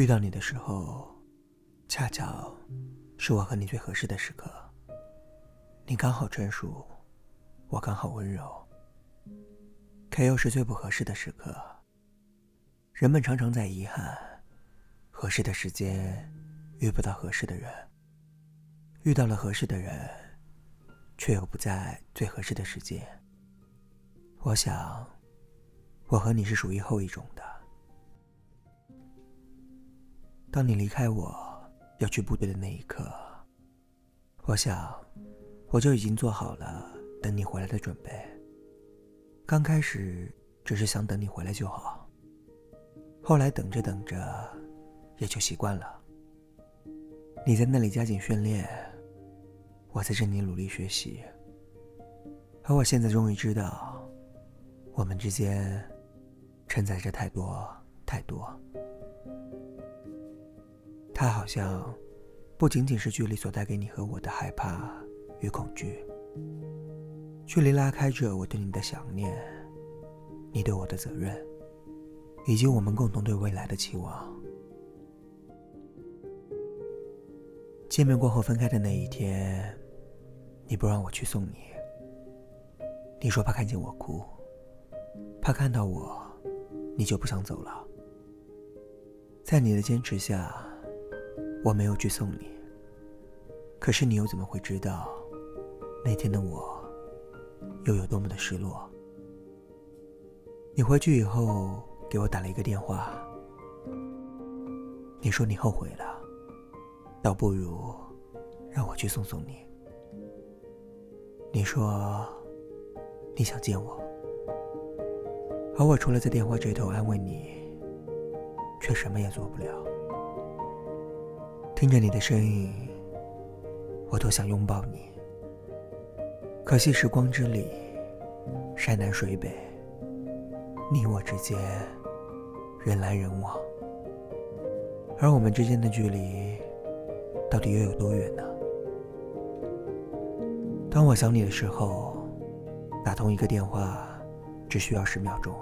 遇到你的时候，恰巧是我和你最合适的时刻。你刚好成熟，我刚好温柔，可又是最不合适的时刻。人们常常在遗憾，合适的时间遇不到合适的人，遇到了合适的人，却又不在最合适的时间。我想，我和你是属于后一种的。当你离开我要去部队的那一刻，我想我就已经做好了等你回来的准备。刚开始只是想等你回来就好，后来等着等着也就习惯了。你在那里加紧训练，我在这里努力学习，而我现在终于知道，我们之间承载着太多太多。它好像不仅仅是距离所带给你和我的害怕与恐惧，距离拉开着我对你的想念，你对我的责任，以及我们共同对未来的期望。见面过后分开的那一天，你不让我去送你，你说怕看见我哭，怕看到我，你就不想走了。在你的坚持下。我没有去送你，可是你又怎么会知道，那天的我又有多么的失落？你回去以后给我打了一个电话，你说你后悔了，倒不如让我去送送你。你说你想见我，而我除了在电话这头安慰你，却什么也做不了。听着你的声音，我多想拥抱你。可惜时光之里，山南水北，你我之间人来人往，而我们之间的距离，到底又有多远呢？当我想你的时候，打通一个电话只需要十秒钟，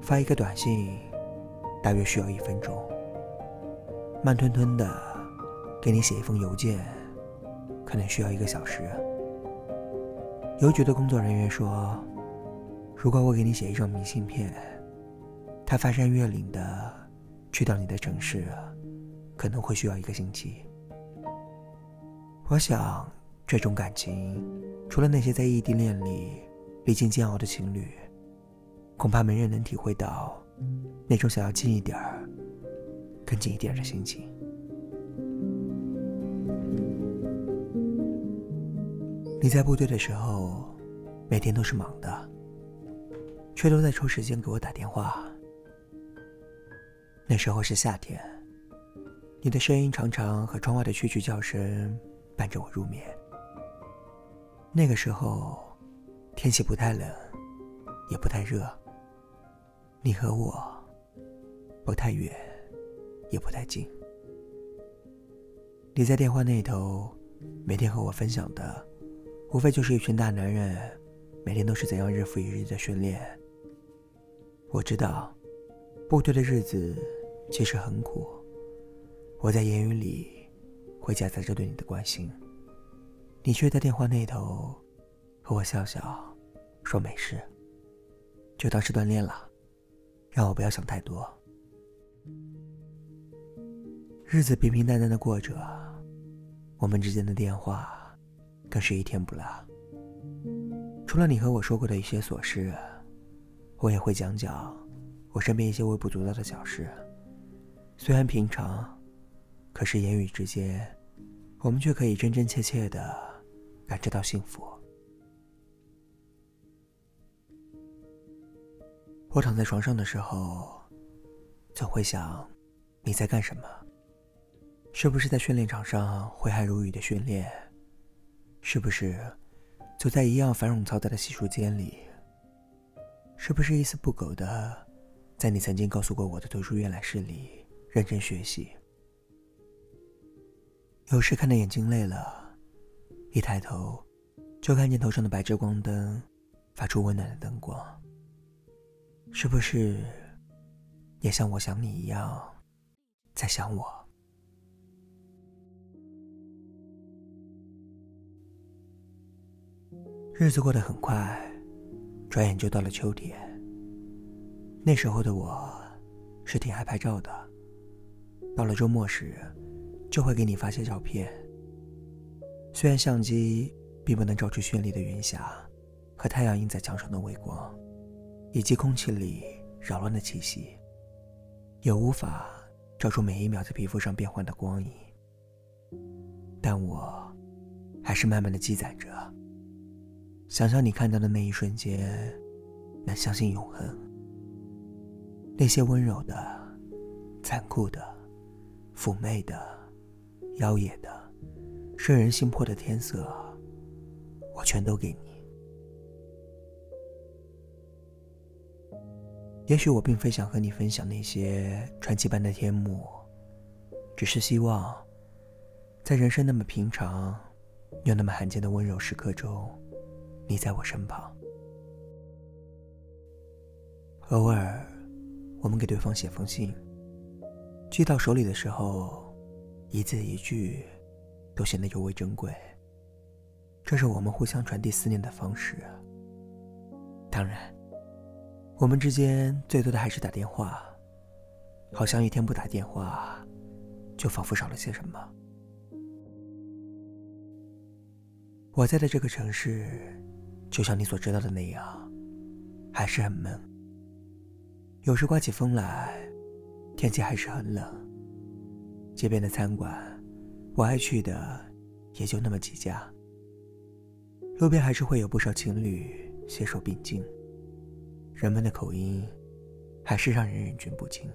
发一个短信大约需要一分钟。慢吞吞的给你写一封邮件，可能需要一个小时。邮局的工作人员说，如果我给你写一张明信片，他翻山越岭的去到你的城市，可能会需要一个星期。我想，这种感情，除了那些在异地恋里历经煎熬的情侣，恐怕没人能体会到那种想要近一点儿。更近一点的心情。你在部队的时候，每天都是忙的，却都在抽时间给我打电话。那时候是夏天，你的声音常常和窗外的蛐蛐叫声伴着我入眠。那个时候，天气不太冷，也不太热，你和我不太远。也不太近。你在电话那头，每天和我分享的，无非就是一群大男人，每天都是怎样日复一日的训练。我知道，部队的日子其实很苦。我在言语里会夹杂着对你的关心，你却在电话那头和我笑笑，说没事，就当是锻炼了，让我不要想太多。日子平平淡淡的过着，我们之间的电话更是一天不落。除了你和我说过的一些琐事，我也会讲讲我身边一些微不足道的小事。虽然平常，可是言语之间，我们却可以真真切切的感知到幸福。我躺在床上的时候，总会想你在干什么。是不是在训练场上挥汗如雨的训练？是不是走在一样繁荣嘈杂的洗漱间里？是不是一丝不苟的在你曾经告诉过我的图书阅览室里认真学习？有时看的眼睛累了，一抬头就看见头上的白炽光灯发出温暖的灯光。是不是也像我想你一样？在想我。日子过得很快，转眼就到了秋天。那时候的我，是挺爱拍照的。到了周末时，就会给你发些照片。虽然相机并不能照出绚丽的云霞和太阳映在墙上的微光，以及空气里扰乱的气息，也无法照出每一秒在皮肤上变换的光影。但我，还是慢慢的积攒着，想象你看到的那一瞬间，能相信永恒。那些温柔的、残酷的、妩媚的、妖冶的、摄人心魄的天色，我全都给你。也许我并非想和你分享那些传奇般的天幕，只是希望，在人生那么平常又那么罕见的温柔时刻中，你在我身旁，偶尔。我们给对方写封信，寄到手里的时候，一字一句都显得尤为珍贵。这是我们互相传递思念的方式。当然，我们之间最多的还是打电话，好像一天不打电话，就仿佛少了些什么。我在的这个城市，就像你所知道的那样，还是很闷。有时刮起风来，天气还是很冷。街边的餐馆，我爱去的也就那么几家。路边还是会有不少情侣携手并进，人们的口音还是让人忍俊不禁。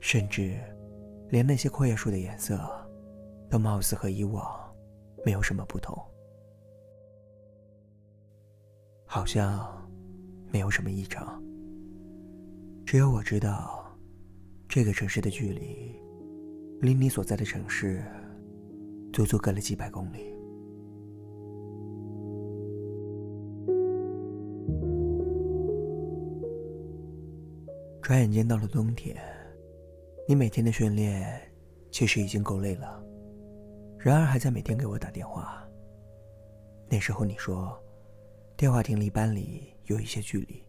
甚至，连那些阔叶树的颜色，都貌似和以往没有什么不同，好像没有什么异常。只有我知道，这个城市的距离，离你所在的城市，足足隔了几百公里。转眼间到了冬天，你每天的训练其实已经够累了，然而还在每天给我打电话。那时候你说，电话亭离班里有一些距离。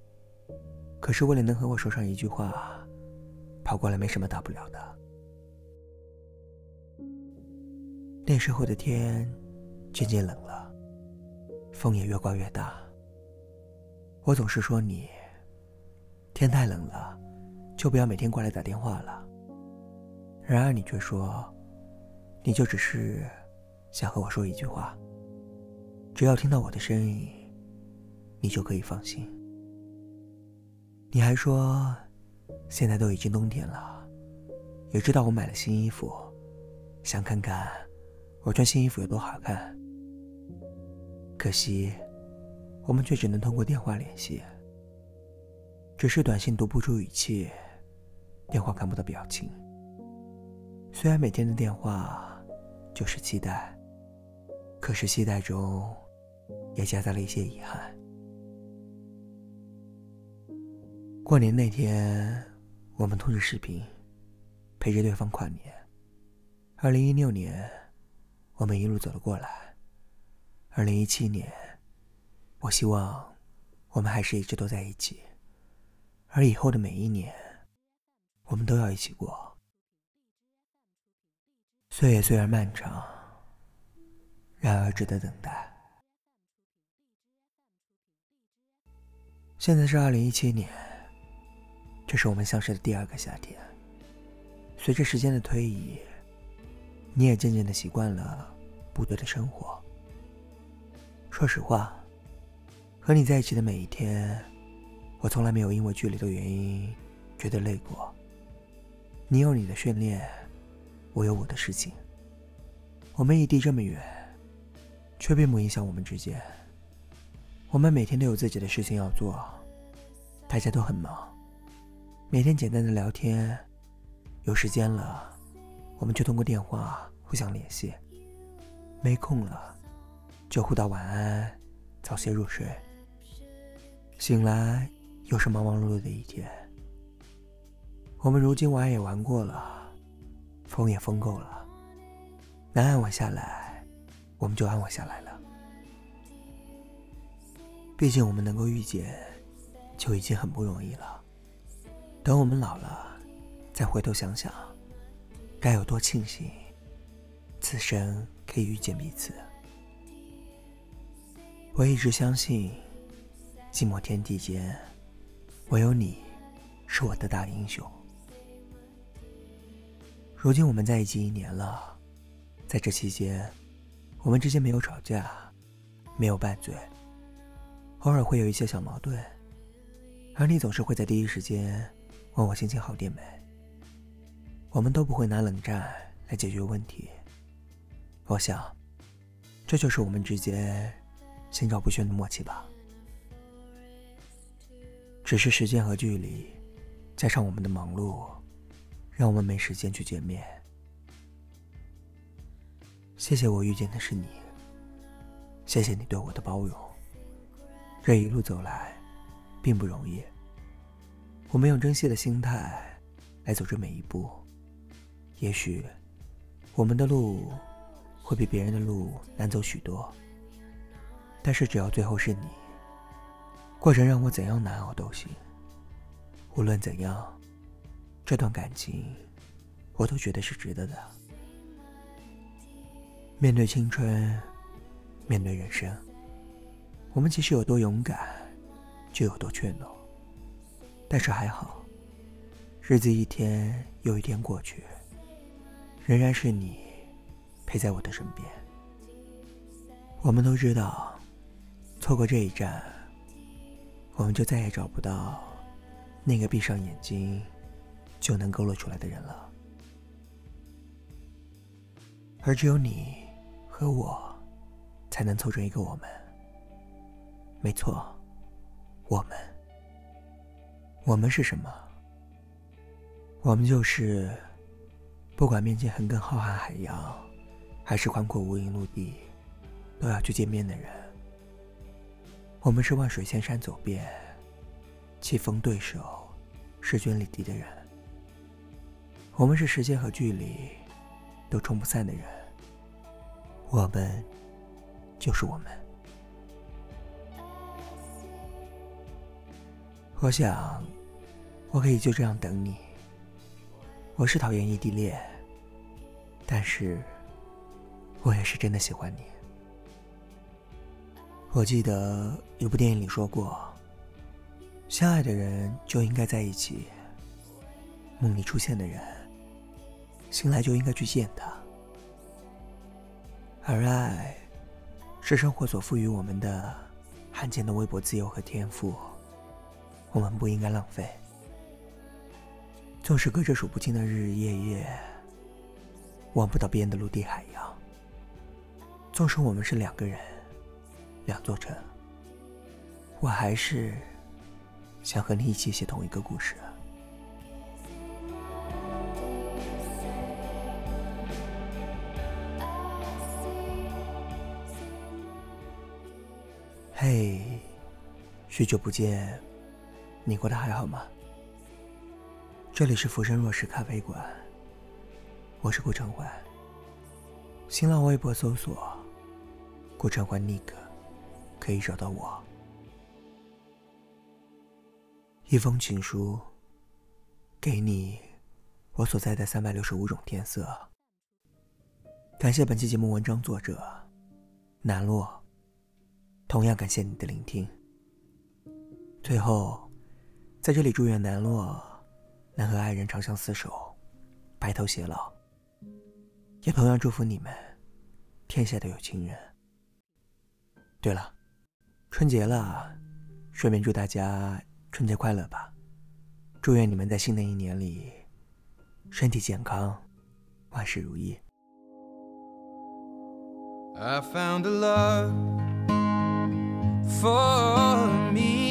可是为了能和我说上一句话，跑过来没什么大不了的。那时候的天渐渐冷了，风也越刮越大。我总是说你，天太冷了，就不要每天过来打电话了。然而你却说，你就只是想和我说一句话，只要听到我的声音，你就可以放心。你还说，现在都已经冬天了，也知道我买了新衣服，想看看我穿新衣服有多好看。可惜，我们却只能通过电话联系，只是短信读不出语气，电话看不到表情。虽然每天的电话就是期待，可是期待中也夹杂了一些遗憾。过年那天，我们通着视频，陪着对方跨年。二零一六年，我们一路走了过来。二零一七年，我希望我们还是一直都在一起。而以后的每一年，我们都要一起过。岁月虽然漫长，然而值得等待。现在是二零一七年。这是我们相识的第二个夏天。随着时间的推移，你也渐渐的习惯了部队的生活。说实话，和你在一起的每一天，我从来没有因为距离的原因觉得累过。你有你的训练，我有我的事情。我们异地这么远，却并不影响我们之间。我们每天都有自己的事情要做，大家都很忙。每天简单的聊天，有时间了，我们就通过电话互相联系；没空了，就互道晚安，早些入睡。醒来又是忙忙碌碌的一天。我们如今玩也玩过了，疯也疯够了，能安稳下来，我们就安稳下来了。毕竟我们能够遇见，就已经很不容易了。等我们老了，再回头想想，该有多庆幸，此生可以遇见彼此。我一直相信，寂寞天地间，唯有你，是我的大英雄。如今我们在一起一年了，在这期间，我们之间没有吵架，没有拌嘴。偶尔会有一些小矛盾，而你总是会在第一时间问我心情好点没。我们都不会拿冷战来解决问题。我想，这就是我们之间心照不宣的默契吧。只是时间和距离，加上我们的忙碌，让我们没时间去见面。谢谢我遇见的是你，谢谢你对我的包容。这一路走来，并不容易。我们用珍惜的心态来走这每一步，也许我们的路会比别人的路难走许多。但是只要最后是你，过程让我怎样难熬都行。无论怎样，这段感情我都觉得是值得的。面对青春，面对人生。我们其实有多勇敢，就有多怯懦。但是还好，日子一天又一天过去，仍然是你陪在我的身边。我们都知道，错过这一站，我们就再也找不到那个闭上眼睛就能勾勒出来的人了。而只有你和我，才能凑成一个我们。没错，我们，我们是什么？我们就是，不管面前横亘浩瀚海洋，还是宽阔无垠陆地，都要去见面的人。我们是万水千山走遍，棋逢对手，势均力敌的人。我们是时间和距离都冲不散的人。我们，就是我们。我想，我可以就这样等你。我是讨厌异地恋，但是，我也是真的喜欢你。我记得有部电影里说过，相爱的人就应该在一起。梦里出现的人，醒来就应该去见他。而爱，是生活所赋予我们的罕见的微薄自由和天赋。我们不应该浪费。纵使隔着数不清的日日夜夜，望不到边的陆地海洋；纵使我们是两个人，两座城，我还是想和你一起写同一个故事。嘿，许久不见。你过得还好吗？这里是浮生若世咖啡馆，我是顾城环。新浪微博搜索“顾城环 Nick”，可以找到我。一封情书，给你，我所在的三百六十五种天色。感谢本期节目文章作者南洛，同样感谢你的聆听。最后。在这里，祝愿南洛能和爱人长相厮守，白头偕老。也同样祝福你们，天下都有情人。对了，春节了，顺便祝大家春节快乐吧！祝愿你们在新的一年里身体健康，万事如意。I found love for me.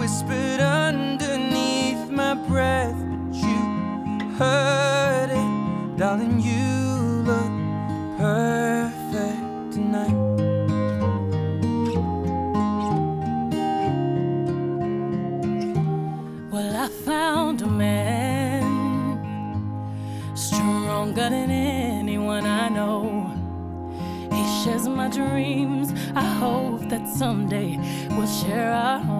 whispered underneath my breath, but you heard it, darling. You look perfect tonight. Well, I found a man stronger than anyone I know. He shares my dreams. I hope that someday we'll share our home.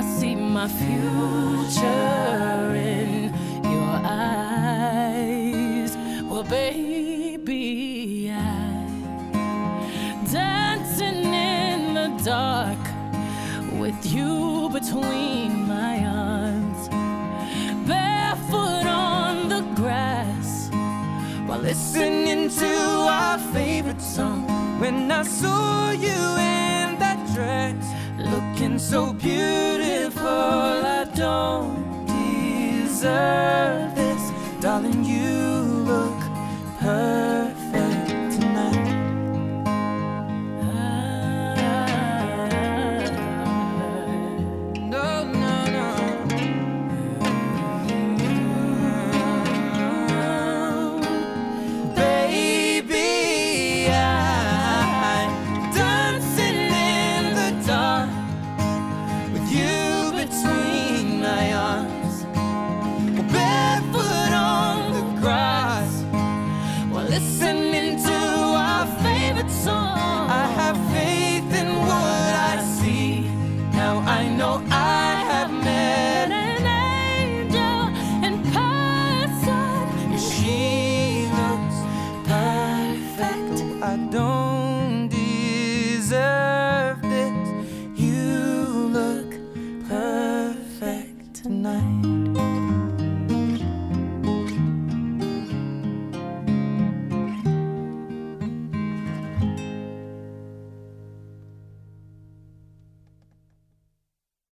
I see my future in your eyes. Well, baby, I dancing in the dark with you between my arms, barefoot on the grass while listening to our favorite song. When I saw you in that dress, looking so beautiful, I don't deserve this, darling. You